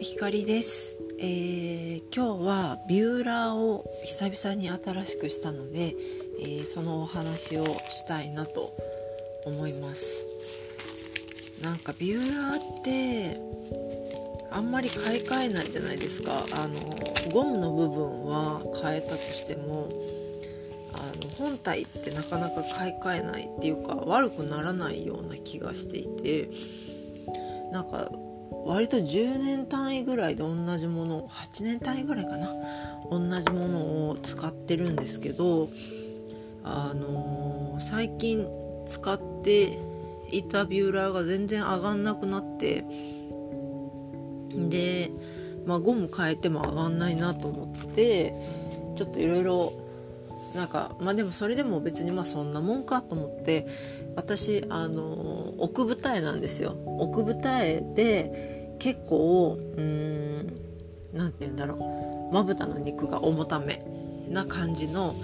ひかりです、えー、今日はビューラーを久々に新しくしたので、えー、そのお話をしたいなと思います。なんかビューラーってあんまり買い替えないじゃないですか。あのゴムの部分は変えたとしてもあの本体ってなかなか買い替えないっていうか悪くならないような気がしていてなんか割と10年単位ぐらいで同じものを8年単位ぐらいかな。同じものを使ってるんですけどあのー、最近使っていたビューラーが全然上がんなくなってで、まあ、ゴム変えても上がんないなと思ってちょっといろいろなんかまあでもそれでも別にまあそんなもんかと思って私あの奥二重なんですよ。奥二重で結構うん何て言うんだろう。まぶたの肉が重ためな感じの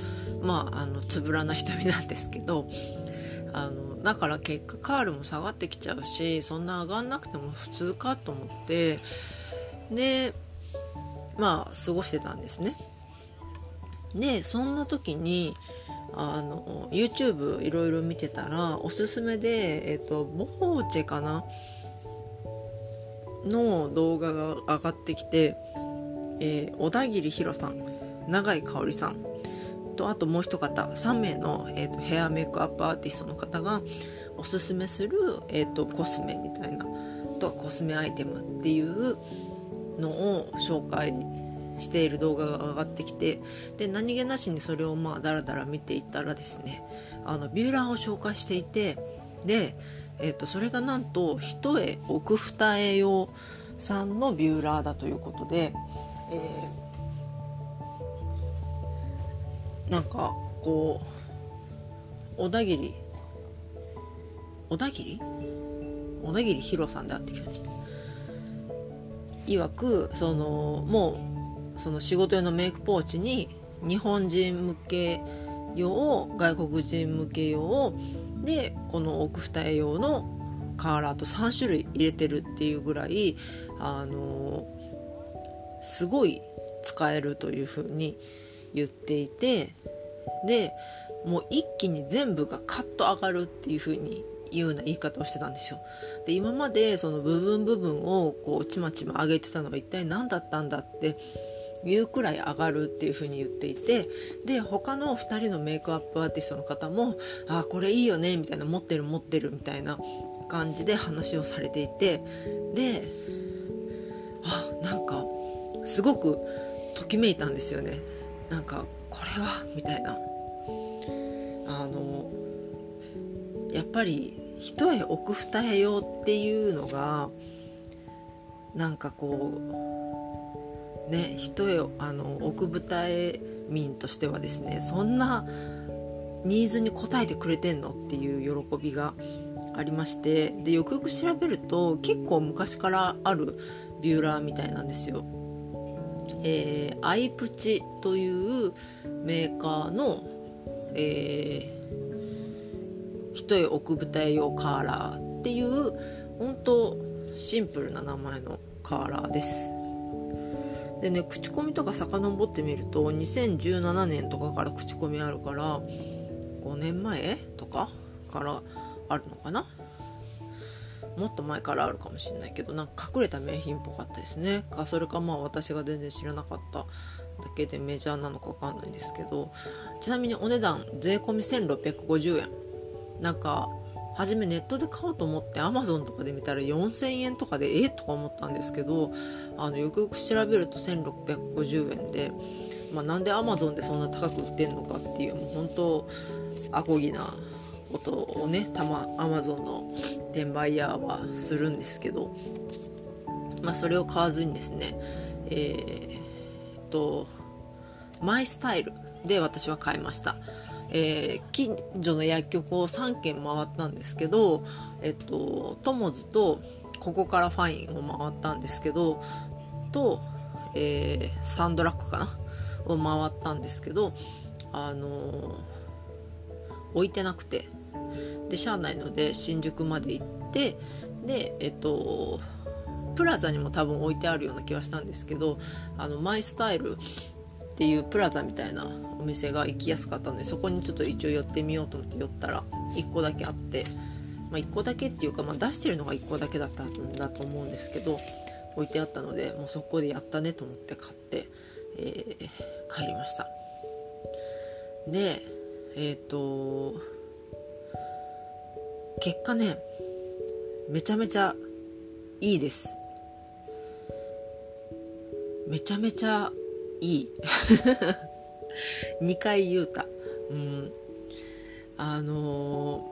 まああのつぶらな瞳なんですけどあのだから結果カールも下がってきちゃうしそんな上がんなくても普通かと思ってでまあ過ごしてたんですね。でそんな時にあの YouTube いろいろ見てたらおすすめで、えっと、ボーチェかな？の動画が上がってきて、えー、小田切ヒロさん永井香織さんとあともう一方3名の、えーと、ヘアメイクアップアーティストの方がおすすめする、えーと、コスメみたいなとコスメアイテムっていうのを紹介してしている動画が上がってきてで何気なしにそれをまあダラダラ見ていったらですねあのビューラーを紹介していてでえーと、それがなんと一重奥二重用さんのビューラーだということで、えー、なんかこう小田切小田切？小田切ヒロさんであってるよね曰くそのもうその仕事用のメイクポーチに日本人向け用外国人向け用でこの奥二重用のカーラーと3種類入れてるっていうぐらいあのすごい使えるというふうに言っていてでもう一気に全部がカッと上がるっていうふうにいうような言い方をしてたんですよ。で今までその部分部分をこうちまちま上げてたのが一体何だったんだっていうくらい上がるっていう風に言っていてで他の2人のメイクアップアーティストの方も「あこれいいよね」みたいな「持ってる持ってる」みたいな感じで話をされていてであなんかすごくときめいたんですよね。なんかこれはみたいな。あのやっぱり一重奥二重用っていうのがなんかこうね一重あの奥舞台民としてはですねそんなニーズに応えてくれてんのっていう喜びがありましてでよくよく調べると結構昔からあるビューラーみたいなんですよ。えー、アイプチというメーカーの、えー、一重奥舞台用カーラーっていう本当シンプルな名前のカーラーです。でね口コミとか遡ってみると2017年とかから口コミあるから5年前とかからあるのかな？もっと前からあるかもしれないけどなんか隠れた名品っぽかったですね。かそれかまあ私が全然知らなかっただけでメジャーなのか分かんないんですけどちなみにお値段税込み1650円。なんか初めネットで買おうと思って Amazon とかで見たら4000円とかでえとか思ったんですけどあのよくよく調べると1650円で、まあ、なんで Amazon でそんな高く売ってんのかっていうもう本当アコギなことをねたま Amazon の転売ヤーはするんですけど、まあ、それを買わずにですねえー、っとマイスタイルで私は買いました。えー、近所の薬局を3軒回ったんですけど、えっと、トモズとここからファインを回ったんですけどと、えー、サンドラックかな？を回ったんですけどあのー、置いてなくて。で車内ので新宿まで行ってでえっとプラザにも多分置いてあるような気はしたんですけどあのマイスタイルっていうプラザみたいなお店が行きやすかったのでそこにちょっと一応寄ってみようと思って寄ったら1個だけあって、まあ、1個だけっていうか、まあ、出してるのが1個だけだったんだと思うんですけど置いてあったのでもうそこでやったねと思って買って、えー、帰りました。でえっ、ー、と結果ねめちゃめちゃいいです。めちゃめちゃいい。2回言うた。うん。あの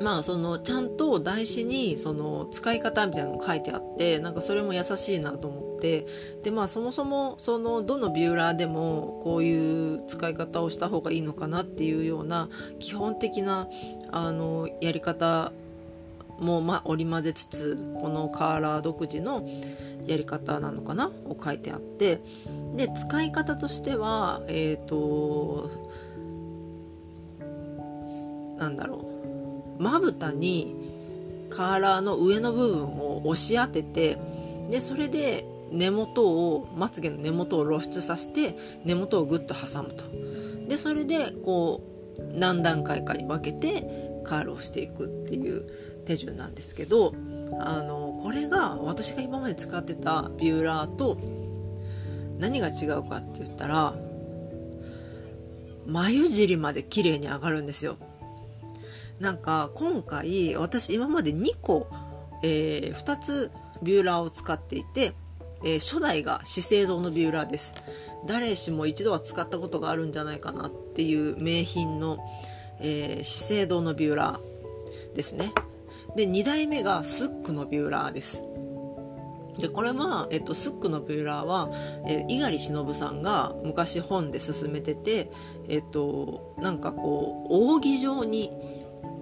ー、まあそのちゃんと台紙にその使い方みたいなのが書いてあってなんかそれも優しいなと思って。でまあそもそもそのどのビューラーでもこういう使い方をした方がいいのかなっていうような基本的なあのやり方もまあ織り交ぜつつこのカーラー独自のやり方なのかなを書いてあってで使い方としてはえっ、ー、となんだろうまぶたにカーラーの上の部分を押し当ててでそれで根元をまつげの根元を露出させて根元をグッと挟むと。でそれでこう何段階かに分けてカールをしていくっていう手順なんですけどあのこれが私が今まで使ってたビューラーと何が違うかって言ったら眉尻まで綺麗に上がるんですよ。なんか今回私今まで2個、えー、2つビューラーを使っていて、えー、初代が資生堂のビューラーです。誰しも一度は使ったことがあるんじゃないかなっていう名品の、えー、資生堂のビューラーですね。で2代目がスックのビューラーです。でこれは、えっと、スックのビューラーは、え、猪狩忍さんが昔本で勧めてて、えっと、なんかこう扇状に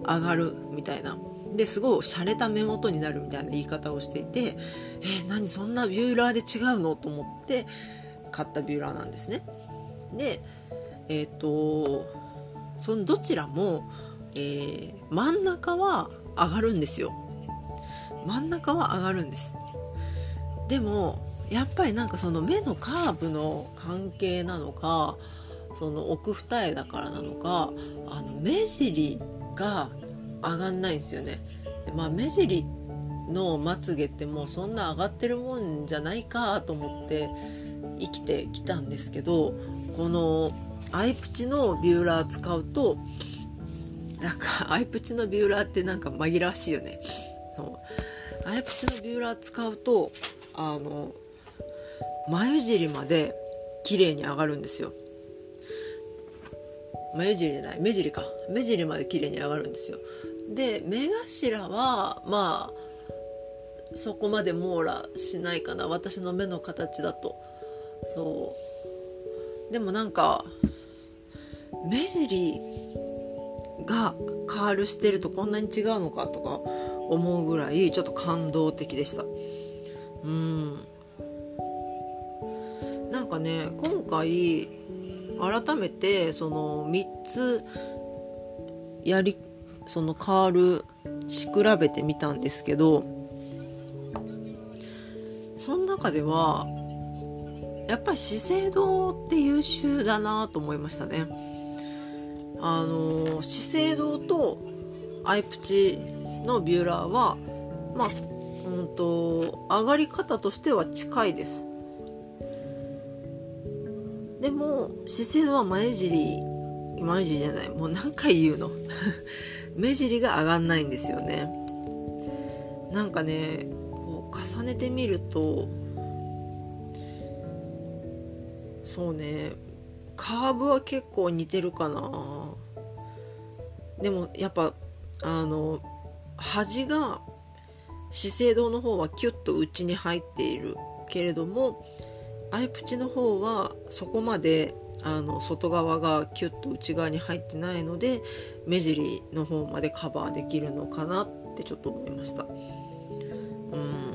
上がるみたいな。ですごい洒落た目元になるみたいな言い方をしていてえー、何そんなビューラーで違うのと思って買ったビューラーなんですね。でえっ、とそのどちらも、えー、真ん中は上がるんですよ。真ん中は上がるんです。でもやっぱりなんかその目のカーブの関係なのかその奥二重だからなのかあの目尻が上がんないんですよね。でまあ目尻のまつげってもうそんな上がってるもんじゃないかと思って生きてきたんですけどこのアイプチのビューラー使うとなんかアイプチのビューラーってなんか紛らわしいよね。アイプチのビューラー使うとあの眉尻まで綺麗に上がるんですよ。眉尻じゃない目尻か。目尻まで綺麗に上がるんですよ。で目頭はまあそこまで網羅しないかな。私の目の形だと。そう。でもなんか目尻がカールしてるとこんなに違うのかとか思うぐらいちょっと感動的でしたうんなんかね今回改めてその3つやりそのカールし比べてみたんですけどその中ではやっぱり資生堂って優秀だなと思いましたね。あの資生堂とアイプチのビューラーはまあうんと上がり方としては近いです。でも資生堂は眉尻眉尻じゃないもう何回言うの？目尻が上がんないんですよね。なんかねこう重ねてみるとそうねカーブは結構似てるかな。でもやっぱあの端が資生堂の方はキュッと内に入っているけれどもアイプチの方はそこまであの外側がキュッと内側に入ってないので目尻の方までカバーできるのかなってちょっと思いました。うん。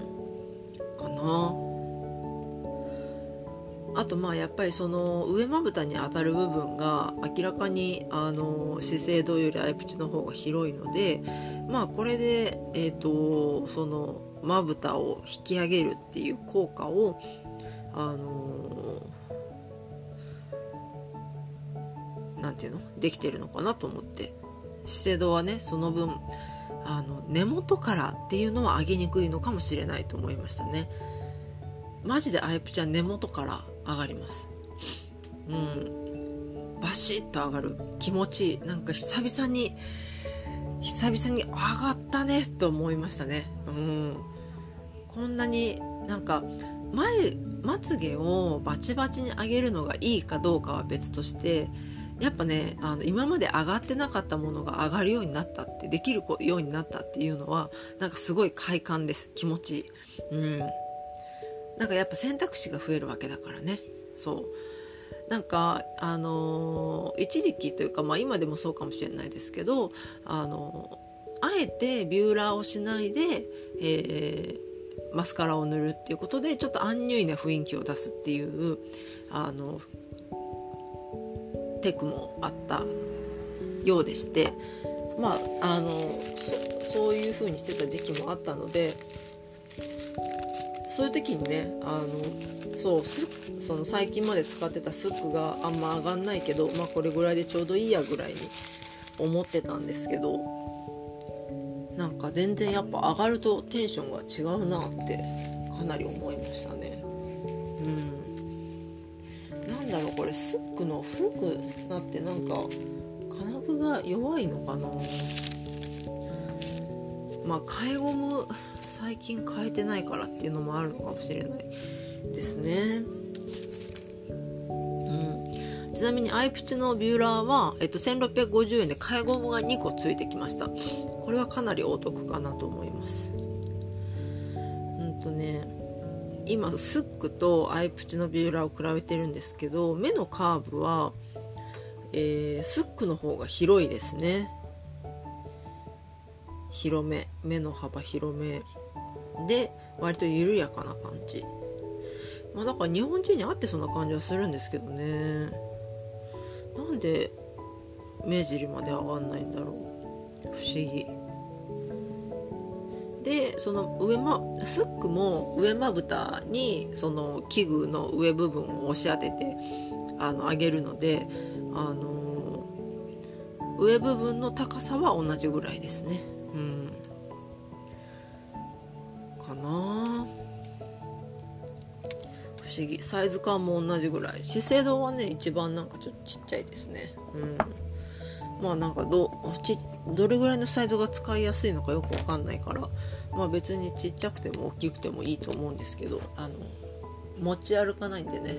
かな。あとまあやっぱりその上まぶたに当たる部分が明らかにあの資生堂よりアイプチの方が広いのでまあこれでえっ、とそのまぶたを引き上げるっていう効果をあの何て言うの？できてるのかなと思って。資生堂はねその分あの根元からっていうのは上げにくいのかもしれないと思いましたね。マジでアイプちゃん根元から上がります。うん。バシッと上がる気持ちいいなんか久々に久々に上がったねと思いましたね。うん。こんなになんか前まつげをバチバチに上げるのがいいかどうかは別としてやっぱねあの今まで上がってなかったものが上がるようになったってできるようになったっていうのはなんかすごい快感です。気持ちいい。うん。なんかやっぱ選択肢が増えるわけだからね。そう。なんかあのー、一時期というか、まあ、今でもそうかもしれないですけどあのー、あえてビューラーをしないで、えー、マスカラを塗るっていうことでちょっとアンニュイな雰囲気を出すっていうあのテクもあったようでしてまああのそういう風にしてた時期もあったのでそういう時にねあのそうその最近まで使ってたスックがあんま上がんないけど、まあ、これぐらいでちょうどいいやぐらいに思ってたんですけどなんか全然やっぱ上がるとテンションが違うなってかなり思いましたね。うん。だろうこれスックの古くなってなんか金具が弱いのかな。まあ替えゴム最近変えてないからっていうのもあるのかもしれないですね。うん。ちなみにアイプチのビューラーは、えっと、1650円で替えゴムが2個ついてきました。これはかなりお得かなと思います。うんとね今スックとアイプチのビューラーを比べてるんですけど目のカーブは、えー、スックの方が広いですね。広め目の幅広め。で割と緩やかな感じ。まあだから日本人に合ってそんな感じはするんですけどね。なんで目尻まで上がんないんだろう。不思議。でその上まスックも上まぶたにその器具の上部分を押し当ててあの上げるのであの上部分の高さは同じぐらいですね。思議。サイズ感も同じぐらい。資生堂はね一番なんかちょっとちっちゃいですね。うん。まあなんかどちどれぐらいのサイズが使いやすいのかよくわかんないから。まあ別にちっちゃくても大きくてもいいと思うんですけどあの持ち歩かないんでね。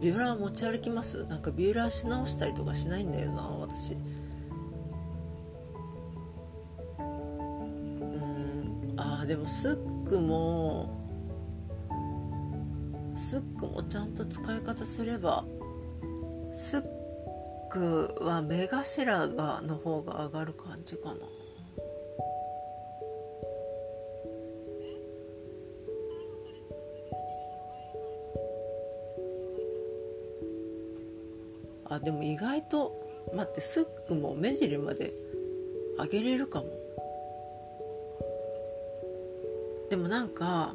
ビューラー持ち歩きます？なんかビューラーし直したりとかしないんだよな私。うん。ああでもスックもスックもちゃんと使い方すればスックは目頭がの方が上がる感じかな。あでも意外と待ってスックも目尻まで上げれるかも。でもなんか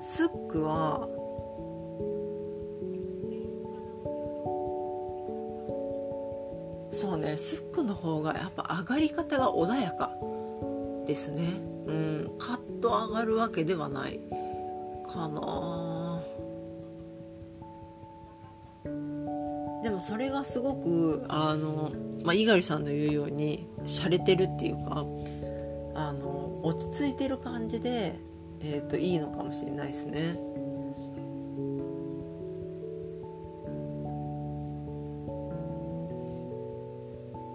スックはそうねスックの方がやっぱ上がり方が穏やかですね。うんカッと上がるわけではないかな。でもそれがすごくあの、まあ、猪狩さんの言うように洒落てるっていうかあの落ち着いてる感じで、えーといいのかもしれないですね。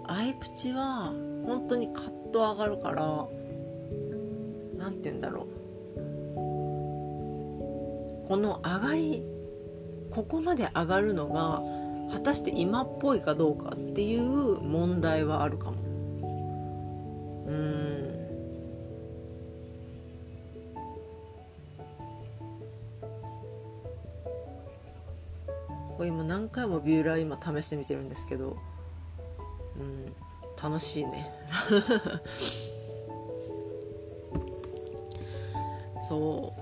アイプチは本当にカッと上がるから何て言うんだろう。この上がりここまで上がるのが果たして今っぽいかどうかっていう問題はあるかも。うん。これ今何回もビューラー今試してみてるんですけどうん楽しいね。そ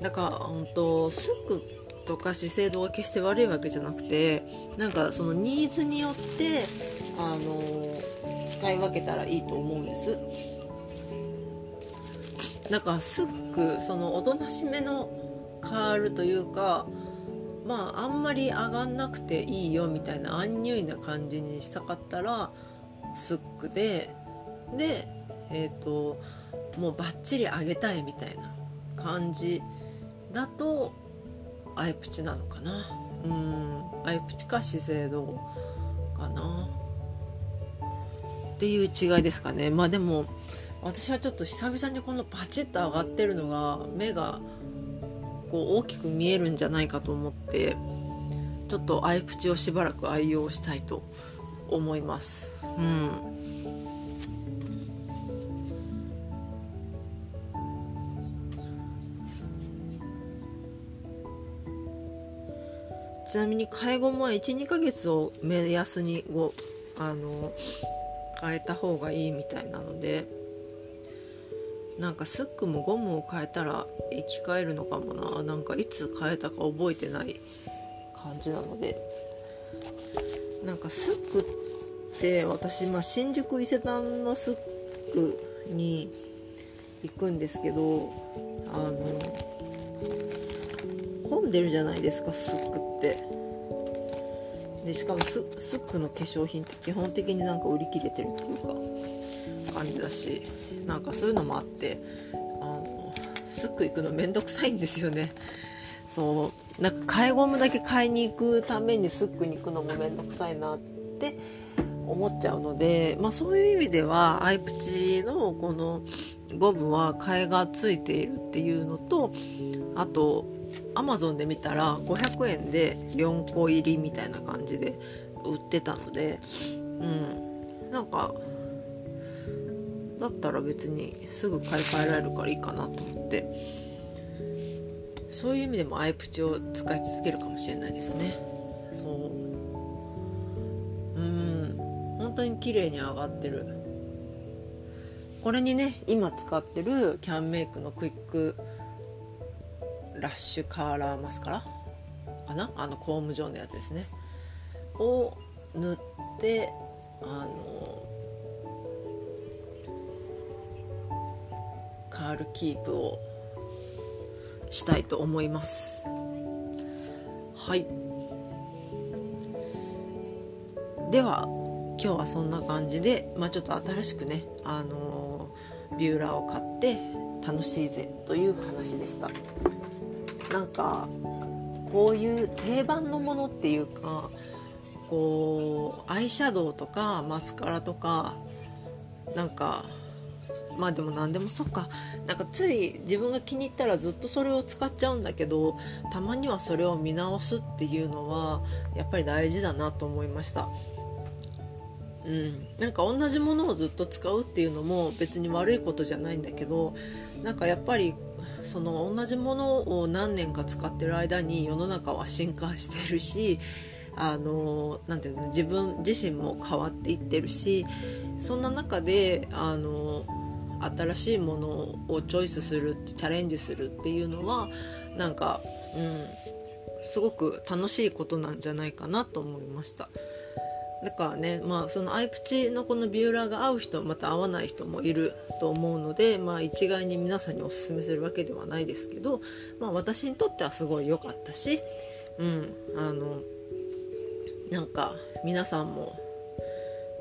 う。だから本当スックとか資生堂が決して悪いわけじゃなくてなんかそのニーズによってあの使い分けたらいいと思うんです。だからスックそのおとなしめのカールというかまああんまり上がんなくていいよみたいなアンニュイな感じにしたかったらスックででえっ、ー、ともうバッチリ上げたいみたいな感じだとアイプチなのかな。うんアイプチか資生堂かな。っていう違いですかね。まあでも私はちょっと久々にこのパチッと上がってるのが目がこう大きく見えるんじゃないかと思ってちょっとアイプチをしばらく愛用したいと思います。うん。ちなみに介護も12ヶ月を目安にごあの変えた方がいいみたいなのでなんかスックもゴムを変えたら生き返るのかもな。なんかいつ変えたか覚えてない感じなので。なんかスックって私、まあ、新宿伊勢丹のスックに行くんですけどあの混んでるじゃないですかスックって。でしかもスックの化粧品って基本的になんか売り切れてるっていうか。感じだしなんかそういうのもあってあのスック行くのめんどくさいんですよね。そうなんか替えゴムだけ買いに行くためにスックに行くのもめんどくさいなって思っちゃうので、まあ、そういう意味ではアイプチのこのゴムは替えがついているっていうのとあとアマゾンで見たら500円で4個入りみたいな感じで売ってたのでうん。なんかだったら別にすぐ買い替えられるからいいかなと思って。そういう意味でもアイプチを使い続けるかもしれないですね。そう。うん。本当に綺麗に上がってる。これにね今使ってるキャンメイクのクイックラッシュカーラーマスカラかな？あのコーム状のやつですね。を塗ってあのカールキープをしたいと思います。はい。では今日はそんな感じで、まあ、ちょっと新しくね、あのビューラーを買って楽しいぜという話でした。なんかこういう定番のものっていうかこうアイシャドウとかマスカラとかなんかまあでも何でもそうか。なんかつい自分が気に入ったらずっとそれを使っちゃうんだけどたまにはそれを見直すっていうのはやっぱり大事だなと思いました。うん、なんか同じものをずっと使うっていうのも別に悪いことじゃないんだけどなんかやっぱりその同じものを何年か使ってる間に世の中は進化してるしあのなていうの自分自身も変わっていってるしそんな中であの新しいものをチョイスするチャレンジするっていうのはなんか、うん、すごく楽しいことなんじゃないかなと思いました。だからね、まあ、そのアイプチのこのビューラーが合う人また合わない人もいると思うので、まあ、一概に皆さんにおすすめするわけではないですけど、まあ、私にとってはすごい良かったし、うん、あのなんか皆さんも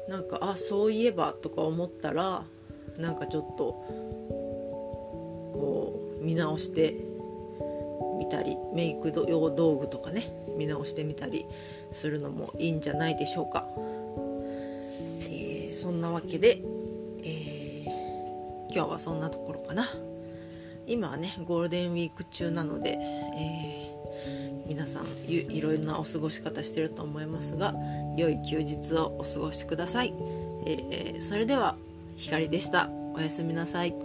なんかあそういえばとか思ったらなんかちょっとこう見直してみたりメイク用道具とかね見直してみたりするのもいいんじゃないでしょうか、えー、そんなわけで、えー、今日はそんなところかな。今はねゴールデンウィーク中なので、えー、皆さんいろいろなお過ごし方してると思いますが良い休日をお過ごしください、えー、それでは光でした。おやすみなさい。